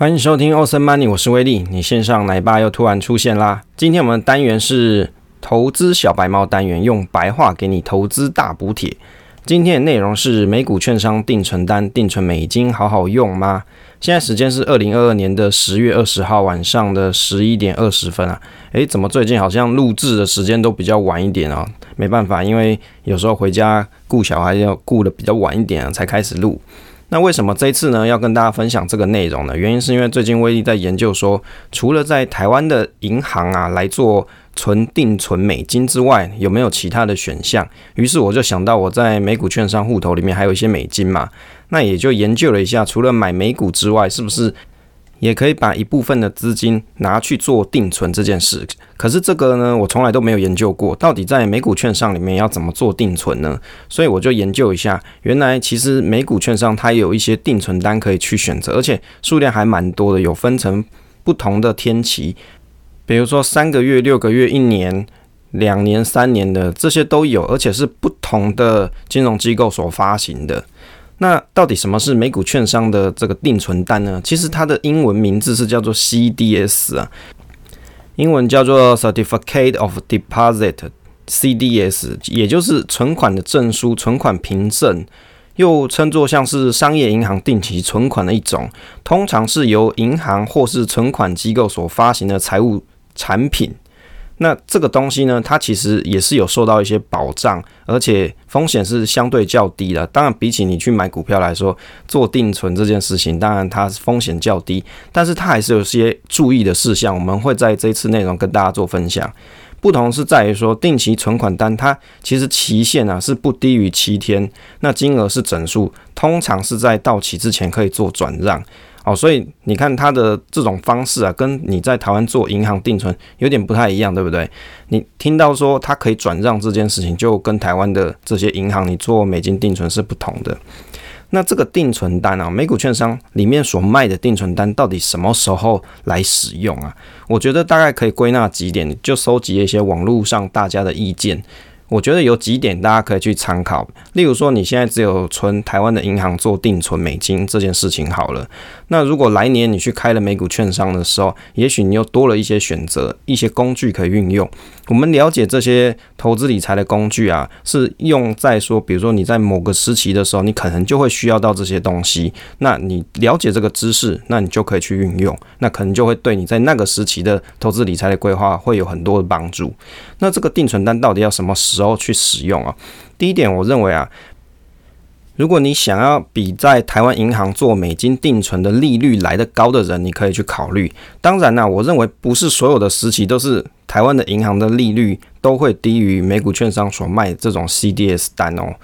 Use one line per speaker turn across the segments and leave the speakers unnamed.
欢迎收听 Awesome Money，我是威利。你线上奶爸又突然出现啦！今天我们的单元是投资小白猫单元，用白话给你投资大补帖。今天的内容是美股券商定存单、定存美金好好用吗？现在时间是二零二二年的十月二十号晚上的十一点二十分啊！诶，怎么最近好像录制的时间都比较晚一点啊？没办法，因为有时候回家顾小孩要顾得比较晚一点啊，才开始录。那为什么这一次呢，要跟大家分享这个内容呢？原因是因为最近威力在研究说，除了在台湾的银行啊来做存定存美金之外，有没有其他的选项？于是我就想到我在美股券商户头里面还有一些美金嘛，那也就研究了一下，除了买美股之外，是不是？也可以把一部分的资金拿去做定存这件事，可是这个呢，我从来都没有研究过，到底在美股券商里面要怎么做定存呢？所以我就研究一下，原来其实美股券商它有一些定存单可以去选择，而且数量还蛮多的，有分成不同的天期，比如说三个月、六个月、一年、两年、三年的这些都有，而且是不同的金融机构所发行的。那到底什么是美股券商的这个定存单呢？其实它的英文名字是叫做 CDS 啊，英文叫做 Certificate of Deposit（CDS），也就是存款的证书、存款凭证，又称作像是商业银行定期存款的一种，通常是由银行或是存款机构所发行的财务产品。那这个东西呢，它其实也是有受到一些保障，而且风险是相对较低的。当然，比起你去买股票来说，做定存这件事情，当然它风险较低，但是它还是有些注意的事项。我们会在这一次内容跟大家做分享。不同是在于说，定期存款单它其实期限啊是不低于七天，那金额是整数，通常是在到期之前可以做转让。哦，所以你看它的这种方式啊，跟你在台湾做银行定存有点不太一样，对不对？你听到说它可以转让这件事情，就跟台湾的这些银行你做美金定存是不同的。那这个定存单啊，美股券商里面所卖的定存单，到底什么时候来使用啊？我觉得大概可以归纳几点，就收集一些网络上大家的意见。我觉得有几点大家可以去参考，例如说你现在只有存台湾的银行做定存美金这件事情好了。那如果来年你去开了美股券商的时候，也许你又多了一些选择，一些工具可以运用。我们了解这些投资理财的工具啊，是用在说，比如说你在某个时期的时候，你可能就会需要到这些东西。那你了解这个知识，那你就可以去运用，那可能就会对你在那个时期的投资理财的规划会有很多的帮助。那这个定存单到底要什么时候去使用啊？第一点，我认为啊。如果你想要比在台湾银行做美金定存的利率来得高的人，你可以去考虑。当然啦，我认为不是所有的时期都是台湾的银行的利率都会低于美股券商所卖这种 CDS 单哦。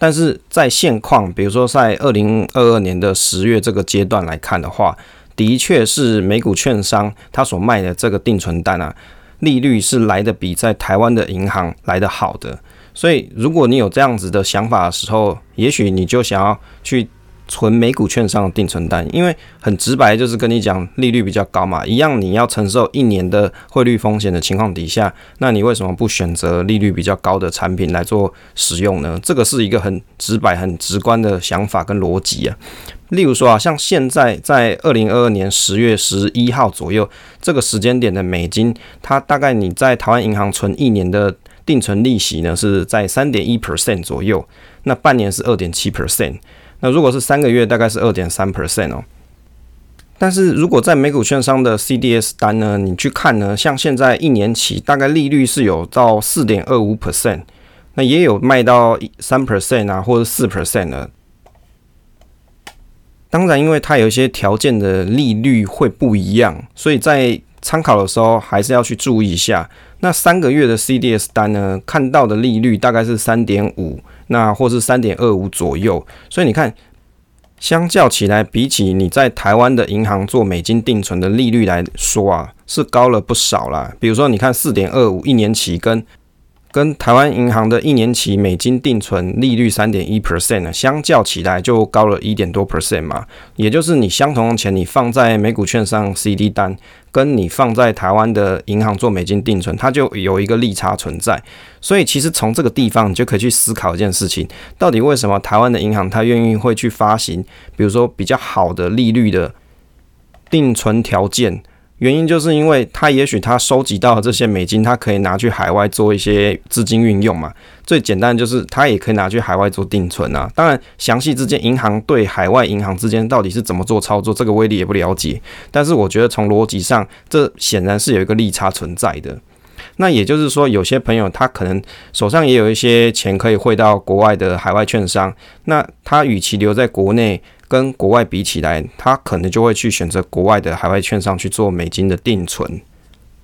但是在现况，比如说在二零二二年的十月这个阶段来看的话，的确是美股券商它所卖的这个定存单啊，利率是来得比在台湾的银行来得好的。所以，如果你有这样子的想法的时候，也许你就想要去存美股券商的定存单，因为很直白，就是跟你讲利率比较高嘛，一样你要承受一年的汇率风险的情况底下，那你为什么不选择利率比较高的产品来做使用呢？这个是一个很直白、很直观的想法跟逻辑啊。例如说啊，像现在在二零二二年十月十一号左右这个时间点的美金，它大概你在台湾银行存一年的。定存利息呢是在三点一 percent 左右，那半年是二点七 percent，那如果是三个月大概是二点三 percent 哦。但是如果在美股券商的 CDS 单呢，你去看呢，像现在一年期大概利率是有到四点二五 percent，那也有卖到三 percent 啊，或者四 percent 的。当然，因为它有一些条件的利率会不一样，所以在参考的时候还是要去注意一下。那三个月的 CDS 单呢，看到的利率大概是三点五，那或是三点二五左右。所以你看，相较起来，比起你在台湾的银行做美金定存的利率来说啊，是高了不少啦。比如说，你看四点二五一年期跟。跟台湾银行的一年期美金定存利率三点一 percent 呢，相较起来就高了一点多 percent 嘛。也就是你相同的钱，你放在美股券商 CD 单，跟你放在台湾的银行做美金定存，它就有一个利差存在。所以其实从这个地方，你就可以去思考一件事情：到底为什么台湾的银行它愿意会去发行，比如说比较好的利率的定存条件。原因就是因为他也许他收集到的这些美金，他可以拿去海外做一些资金运用嘛。最简单就是他也可以拿去海外做定存啊。当然，详细之间银行对海外银行之间到底是怎么做操作，这个威力也不了解。但是我觉得从逻辑上，这显然是有一个利差存在的。那也就是说，有些朋友他可能手上也有一些钱可以汇到国外的海外券商，那他与其留在国内。跟国外比起来，他可能就会去选择国外的海外券商去做美金的定存。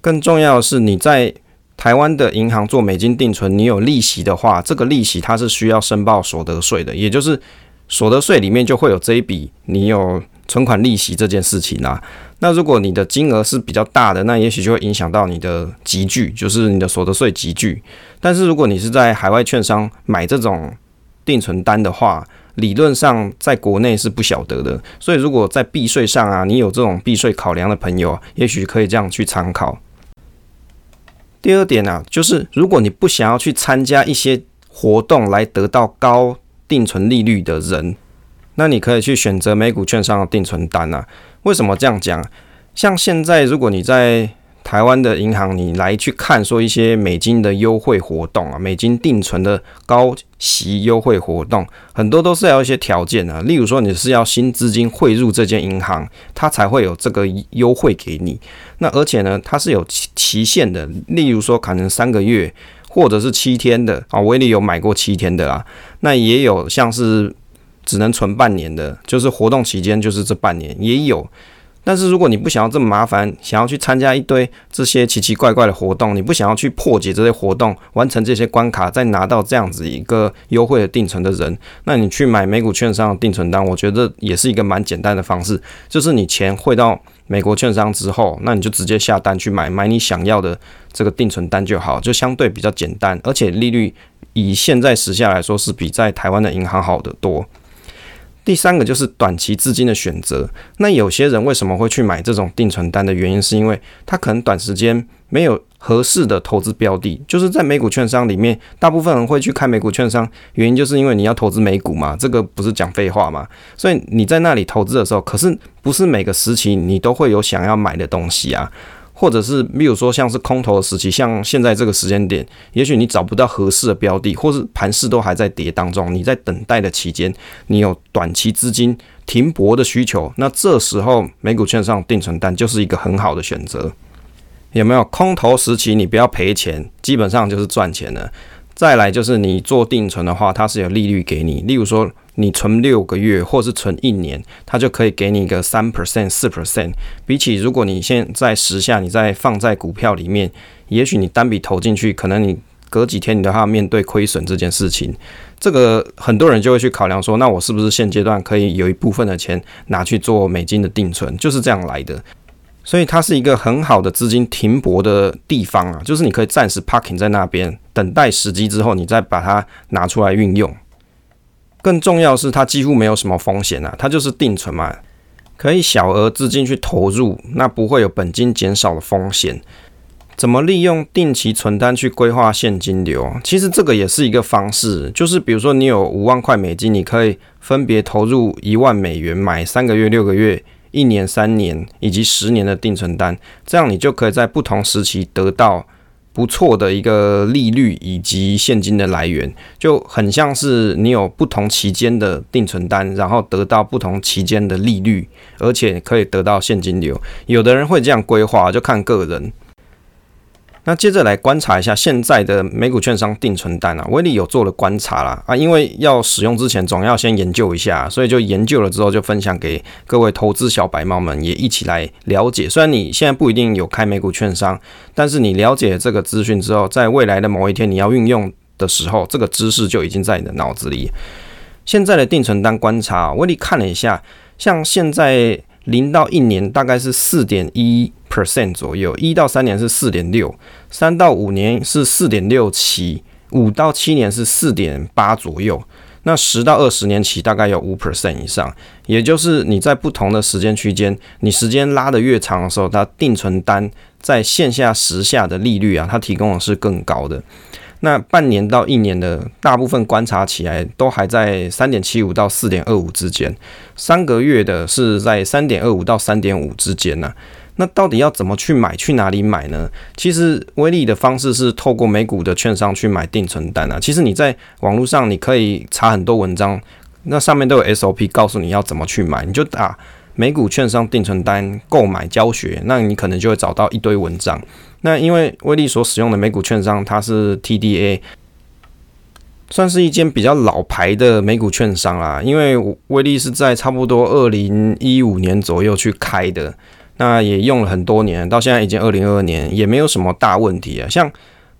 更重要的是，你在台湾的银行做美金定存，你有利息的话，这个利息它是需要申报所得税的，也就是所得税里面就会有这一笔你有存款利息这件事情啦。那如果你的金额是比较大的，那也许就会影响到你的集聚，就是你的所得税集聚。但是如果你是在海外券商买这种定存单的话，理论上在国内是不晓得的，所以如果在避税上啊，你有这种避税考量的朋友，也许可以这样去参考。第二点啊，就是如果你不想要去参加一些活动来得到高定存利率的人，那你可以去选择美股券商的定存单啊。为什么这样讲？像现在如果你在台湾的银行，你来去看说一些美金的优惠活动啊，美金定存的高息优惠活动，很多都是要一些条件啊。例如说，你是要新资金汇入这间银行，它才会有这个优惠给你。那而且呢，它是有期期限的，例如说可能三个月或者是七天的啊。威利有买过七天的啦，那也有像是只能存半年的，就是活动期间就是这半年也有。但是如果你不想要这么麻烦，想要去参加一堆这些奇奇怪怪的活动，你不想要去破解这些活动，完成这些关卡，再拿到这样子一个优惠的定存的人，那你去买美股券商的定存单，我觉得也是一个蛮简单的方式，就是你钱汇到美国券商之后，那你就直接下单去买，买你想要的这个定存单就好，就相对比较简单，而且利率以现在时下来说是比在台湾的银行好得多。第三个就是短期资金的选择。那有些人为什么会去买这种定存单的原因，是因为他可能短时间没有合适的投资标的。就是在美股券商里面，大部分人会去开美股券商，原因就是因为你要投资美股嘛，这个不是讲废话嘛。所以你在那里投资的时候，可是不是每个时期你都会有想要买的东西啊。或者是，比如说像是空头的时期，像现在这个时间点，也许你找不到合适的标的，或是盘势都还在跌当中，你在等待的期间，你有短期资金停泊的需求，那这时候美股券商定存单就是一个很好的选择。有没有空头时期你不要赔钱，基本上就是赚钱了。再来就是你做定存的话，它是有利率给你，例如说。你存六个月，或是存一年，它就可以给你一个三 percent、四 percent。比起如果你现在时下你再放在股票里面，也许你单笔投进去，可能你隔几天你都要面对亏损这件事情。这个很多人就会去考量说，那我是不是现阶段可以有一部分的钱拿去做美金的定存？就是这样来的。所以它是一个很好的资金停泊的地方啊，就是你可以暂时 parking 在那边，等待时机之后，你再把它拿出来运用。更重要的是，它几乎没有什么风险啊，它就是定存嘛，可以小额资金去投入，那不会有本金减少的风险。怎么利用定期存单去规划现金流？其实这个也是一个方式，就是比如说你有五万块美金，你可以分别投入一万美元买三个月、六个月、一年、三年以及十年的定存单，这样你就可以在不同时期得到。不错的一个利率以及现金的来源，就很像是你有不同期间的定存单，然后得到不同期间的利率，而且可以得到现金流。有的人会这样规划，就看个人。那接着来观察一下现在的美股券商定存单啊，威力有做了观察啦啊，因为要使用之前总要先研究一下，所以就研究了之后就分享给各位投资小白猫们也一起来了解。虽然你现在不一定有开美股券商，但是你了解这个资讯之后，在未来的某一天你要运用的时候，这个知识就已经在你的脑子里。现在的定存单观察，威力看了一下，像现在。零到一年大概是四点一 percent 左右，一到三年是四点六，三到五年是四点六七，五到七年是四点八左右，那十到二十年期大概有五 percent 以上，也就是你在不同的时间区间，你时间拉得越长的时候，它定存单在线下时下的利率啊，它提供的是更高的。那半年到一年的大部分观察起来都还在三点七五到四点二五之间，三个月的是在三点二五到三点五之间呢。那到底要怎么去买？去哪里买呢？其实威利的方式是透过美股的券商去买定存单啊。其实你在网络上你可以查很多文章，那上面都有 SOP 告诉你要怎么去买，你就打美股券商定存单购买教学，那你可能就会找到一堆文章。那因为威利所使用的美股券商它是 TDA，算是一间比较老牌的美股券商啦。因为威利是在差不多二零一五年左右去开的。那也用了很多年，到现在已经二零二二年，也没有什么大问题啊。像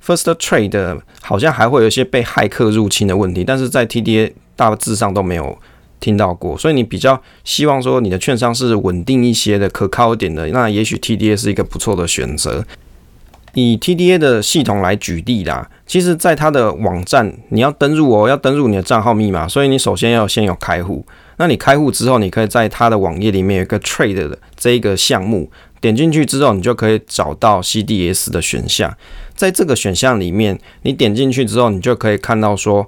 First Trade 好像还会有一些被骇客入侵的问题，但是在 TDA 大致上都没有听到过。所以你比较希望说你的券商是稳定一些的、可靠一点的，那也许 TDA 是一个不错的选择。以 TDA 的系统来举例啦，其实在它的网站你要登入哦，要登入你的账号密码，所以你首先要先有开户。那你开户之后，你可以在它的网页里面有一个 Trade 的这一个项目，点进去之后，你就可以找到 CDS 的选项。在这个选项里面，你点进去之后，你就可以看到说。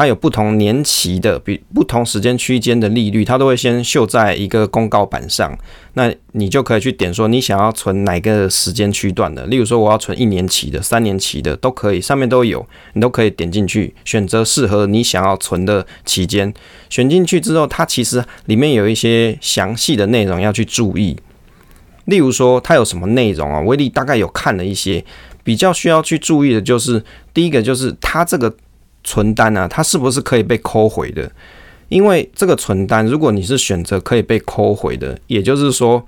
它有不同年期的，比不同时间区间的利率，它都会先秀在一个公告板上。那你就可以去点说，你想要存哪个时间区段的。例如说，我要存一年期的、三年期的都可以，上面都有，你都可以点进去选择适合你想要存的期间。选进去之后，它其实里面有一些详细的内容要去注意。例如说，它有什么内容啊？威力大概有看了一些，比较需要去注意的就是，第一个就是它这个。存单啊，它是不是可以被扣回的？因为这个存单，如果你是选择可以被扣回的，也就是说，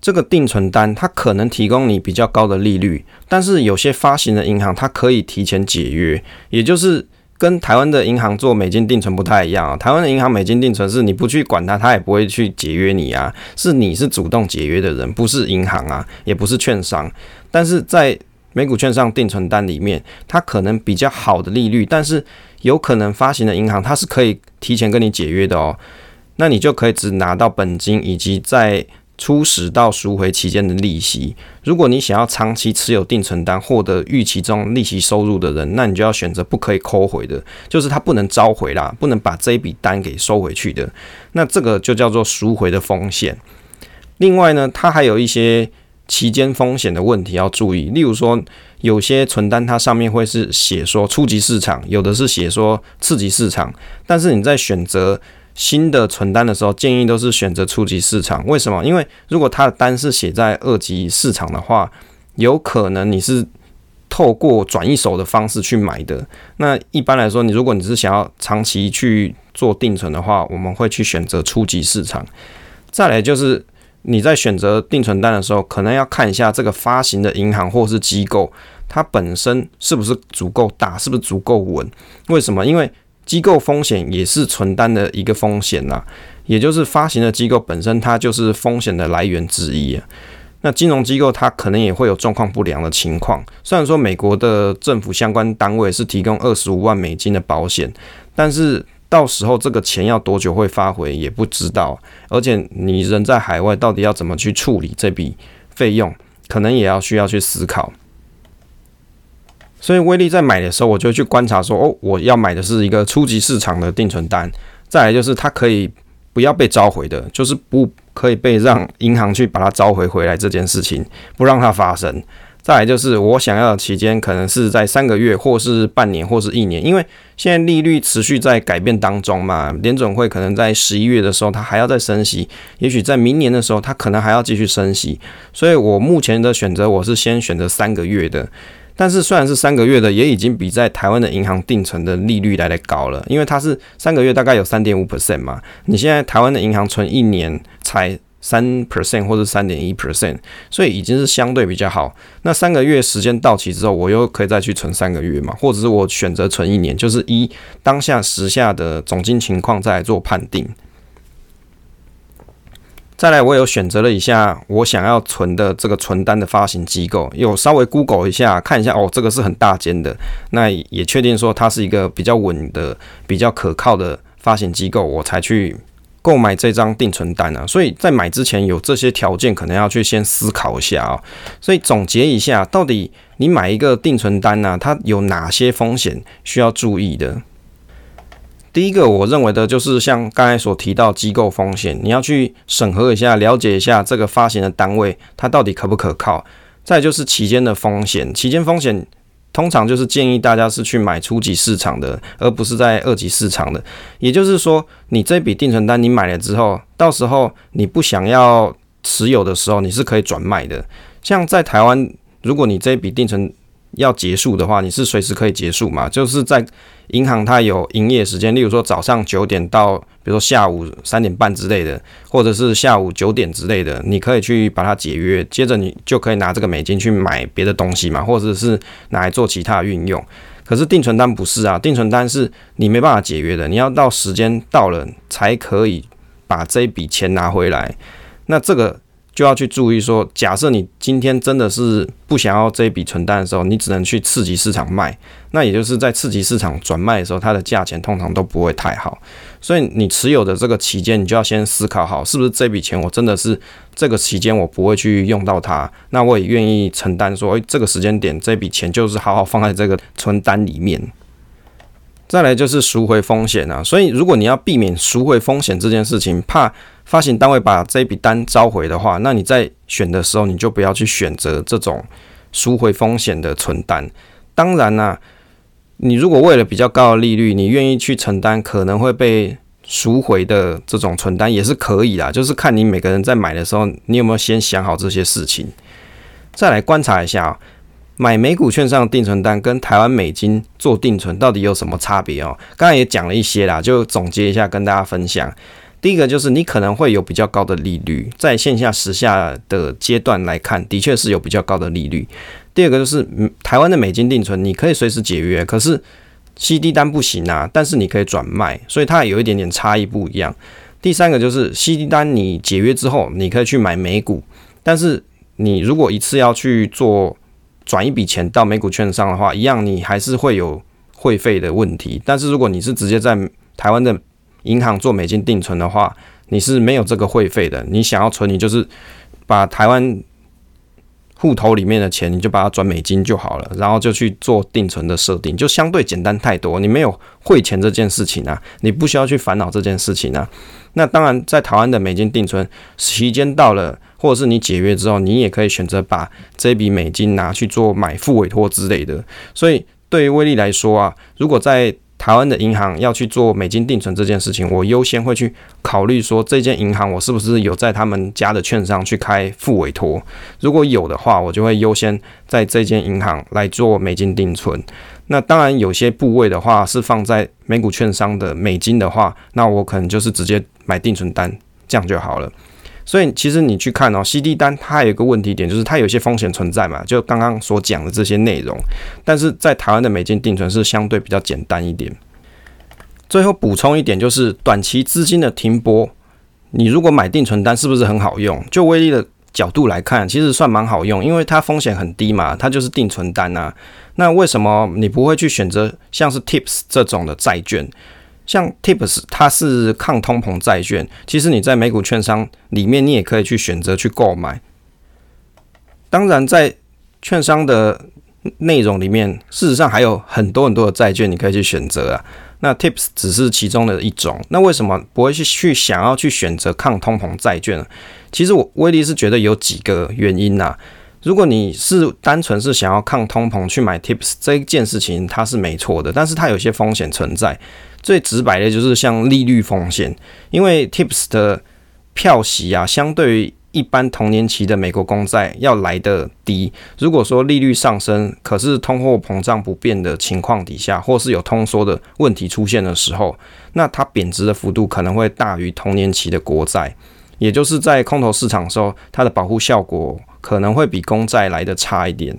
这个定存单它可能提供你比较高的利率，但是有些发行的银行它可以提前解约，也就是跟台湾的银行做美金定存不太一样啊。台湾的银行美金定存是你不去管它，它也不会去解约你啊，是你是主动解约的人，不是银行啊，也不是券商，但是在美股券商定存单里面，它可能比较好的利率，但是有可能发行的银行它是可以提前跟你解约的哦。那你就可以只拿到本金以及在初始到赎回期间的利息。如果你想要长期持有定存单获得预期中利息收入的人，那你就要选择不可以扣回的，就是它不能召回啦，不能把这一笔单给收回去的。那这个就叫做赎回的风险。另外呢，它还有一些。期间风险的问题要注意，例如说，有些存单它上面会是写说初级市场，有的是写说次级市场。但是你在选择新的存单的时候，建议都是选择初级市场。为什么？因为如果它的单是写在二级市场的话，有可能你是透过转一手的方式去买的。那一般来说，你如果你是想要长期去做定存的话，我们会去选择初级市场。再来就是。你在选择定存单的时候，可能要看一下这个发行的银行或是机构，它本身是不是足够大，是不是足够稳？为什么？因为机构风险也是存单的一个风险呐，也就是发行的机构本身，它就是风险的来源之一啊。那金融机构它可能也会有状况不良的情况。虽然说美国的政府相关单位是提供二十五万美金的保险，但是。到时候这个钱要多久会发回也不知道，而且你人在海外，到底要怎么去处理这笔费用，可能也要需要去思考。所以威利在买的时候，我就去观察说，哦，我要买的是一个初级市场的定存单，再来就是它可以不要被召回的，就是不可以被让银行去把它召回回来这件事情，不让它发生。再来就是我想要的期间，可能是在三个月，或是半年，或是一年，因为现在利率持续在改变当中嘛。联准会可能在十一月的时候，它还要再升息，也许在明年的时候，它可能还要继续升息。所以我目前的选择，我是先选择三个月的。但是虽然是三个月的，也已经比在台湾的银行定存的利率来得高了，因为它是三个月大概有三点五 percent 嘛。你现在台湾的银行存一年才。三 percent 或者三点一 percent，所以已经是相对比较好。那三个月时间到期之后，我又可以再去存三个月嘛，或者是我选择存一年，就是一当下时下的总经情况再来做判定。再来，我有选择了一下我想要存的这个存单的发行机构，有稍微 Google 一下看一下，哦，这个是很大间的，那也确定说它是一个比较稳的、比较可靠的发行机构，我才去。购买这张定存单啊，所以在买之前有这些条件，可能要去先思考一下啊。所以总结一下，到底你买一个定存单呢、它有哪些风险需要注意的？第一个，我认为的就是像刚才所提到机构风险，你要去审核一下，了解一下这个发行的单位它到底可不可靠。再就是期间的风险，期间风险通常就是建议大家是去买初级市场的，而不是在二级市场的。也就是说，你这笔定存单你买了之后，到时候你不想要持有的时候，你是可以转卖的。像在台湾，如果你这笔定存要结束的话，你是随时可以结束嘛？就是在银行它有营业时间，例如说早上九点到，比如说下午三点半之类的，或者是下午九点之类的，你可以去把它解约，接着你就可以拿这个美金去买别的东西嘛，或者是拿来做其他运用。可是定存单不是啊，定存单是你没办法解约的，你要到时间到了才可以把这一笔钱拿回来。那这个。就要去注意说，假设你今天真的是不想要这笔存单的时候，你只能去次级市场卖。那也就是在次级市场转卖的时候，它的价钱通常都不会太好。所以你持有的这个期间，你就要先思考好，是不是这笔钱我真的是这个期间我不会去用到它，那我也愿意承担说，诶，这个时间点这笔钱就是好好放在这个存单里面。再来就是赎回风险啊，所以如果你要避免赎回风险这件事情，怕发行单位把这笔单召回的话，那你在选的时候你就不要去选择这种赎回风险的存单。当然啦、你如果为了比较高的利率，你愿意去承担可能会被赎回的这种存单也是可以啦，就是看你每个人在买的时候，你有没有先想好这些事情。再来观察一下啊。买美股券商的定存单跟台湾美金做定存到底有什么差别哦？刚才也讲了一些啦，就总结一下跟大家分享。第一个就是你可能会有比较高的利率，在线下时下的阶段来看，的确是有比较高的利率。第二个就是台湾的美金定存，你可以随时解约，可是 CD 单不行啊，但是你可以转卖，所以它有一点点差异不一样。第三个就是 CD 单你解约之后，你可以去买美股，但是你如果一次要去做转一笔钱到美股券商的话，一样你还是会有汇费的问题。但是如果你是直接在台湾的银行做美金定存的话，你是没有这个汇费的。你想要存，你就是把台湾户头里面的钱，你就把它转美金就好了，然后就去做定存的设定，就相对简单太多。你没有汇钱这件事情啊，你不需要去烦恼这件事情啊。那当然，在台湾的美金定存期间到了。或者是你解约之后，你也可以选择把这笔美金拿去做买付委托之类的。所以对于威利来说啊，如果在台湾的银行要去做美金定存这件事情，我优先会去考虑说，这间银行我是不是有在他们家的券商去开付委托。如果有的话，我就会优先在这间银行来做美金定存。那当然有些部位的话是放在美股券商的美金的话，那我可能就是直接买定存单，这样就好了。所以其实你去看哦，CD 单它还有一个问题点，就是它有些风险存在嘛，就刚刚所讲的这些内容。但是在台湾的美金定存是相对比较简单一点。最后补充一点，就是短期资金的停泊，你如果买定存单是不是很好用？就威力的角度来看，其实算蛮好用，因为它风险很低嘛，它就是定存单啊。那为什么你不会去选择像是 TIPS 这种的债券？像 TIPS，它是抗通膨债券。其实你在美股券商里面，你也可以去选择去购买。当然，在券商的内容里面，事实上还有很多很多的债券你可以去选择啊。那 TIPS 只是其中的一种。那为什么不会去去想要去选择抗通膨债券呢？其实我威利是觉得有几个原因呐。如果你是单纯是想要抗通膨去买 TIPS 这一件事情，它是没错的，但是它有些风险存在。最直白的就是像利率风险，因为 TIPS 的票息啊，相对于一般同年期的美国公债要来得低。如果说利率上升，可是通货膨胀不变的情况底下，或是有通缩的问题出现的时候，那它贬值的幅度可能会大于同年期的国债，也就是在空头市场的时候，它的保护效果可能会比公债来得差一点。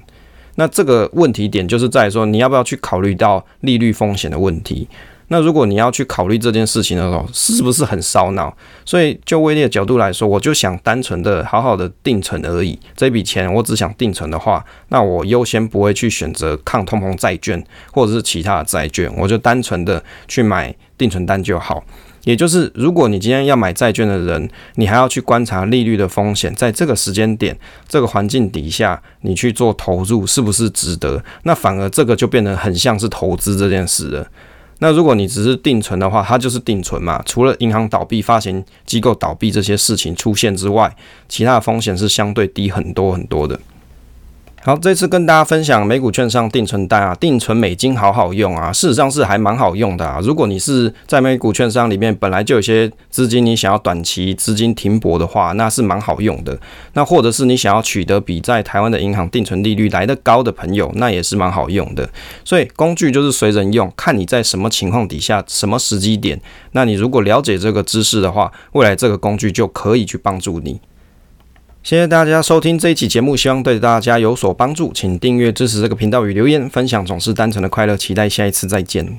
那这个问题点就是在说，你要不要去考虑到利率风险的问题？那如果你要去考虑这件事情的时候，是不是很烧脑？所以就威利的角度来说，我就想单纯的好好的定存而已。这笔钱我只想定存的话，那我优先不会去选择抗通膨债券或者是其他的债券，我就单纯的去买定存单就好。也就是，如果你今天要买债券的人，你还要去观察利率的风险，在这个时间点、这个环境底下，你去做投入是不是值得？那反而这个就变得很像是投资这件事了。那如果你只是定存的话，它就是定存嘛，除了银行倒闭、发行机构倒闭这些事情出现之外，其他的风险是相对低很多很多的。好，这次跟大家分享美股券商定存单啊，定存美金好好用啊，事实上是还蛮好用的啊。如果你是在美股券商里面本来就有些资金，你想要短期资金停泊的话，那是蛮好用的。那或者是你想要取得比在台湾的银行定存利率来得高的朋友，那也是蛮好用的。所以工具就是随人用，看你在什么情况底下，什么时机点。那你如果了解这个知识的话，未来这个工具就可以去帮助你。谢谢大家收听这一期节目，希望对大家有所帮助。请订阅支持这个频道与留言分享，总是单纯的快乐。期待下一次再见。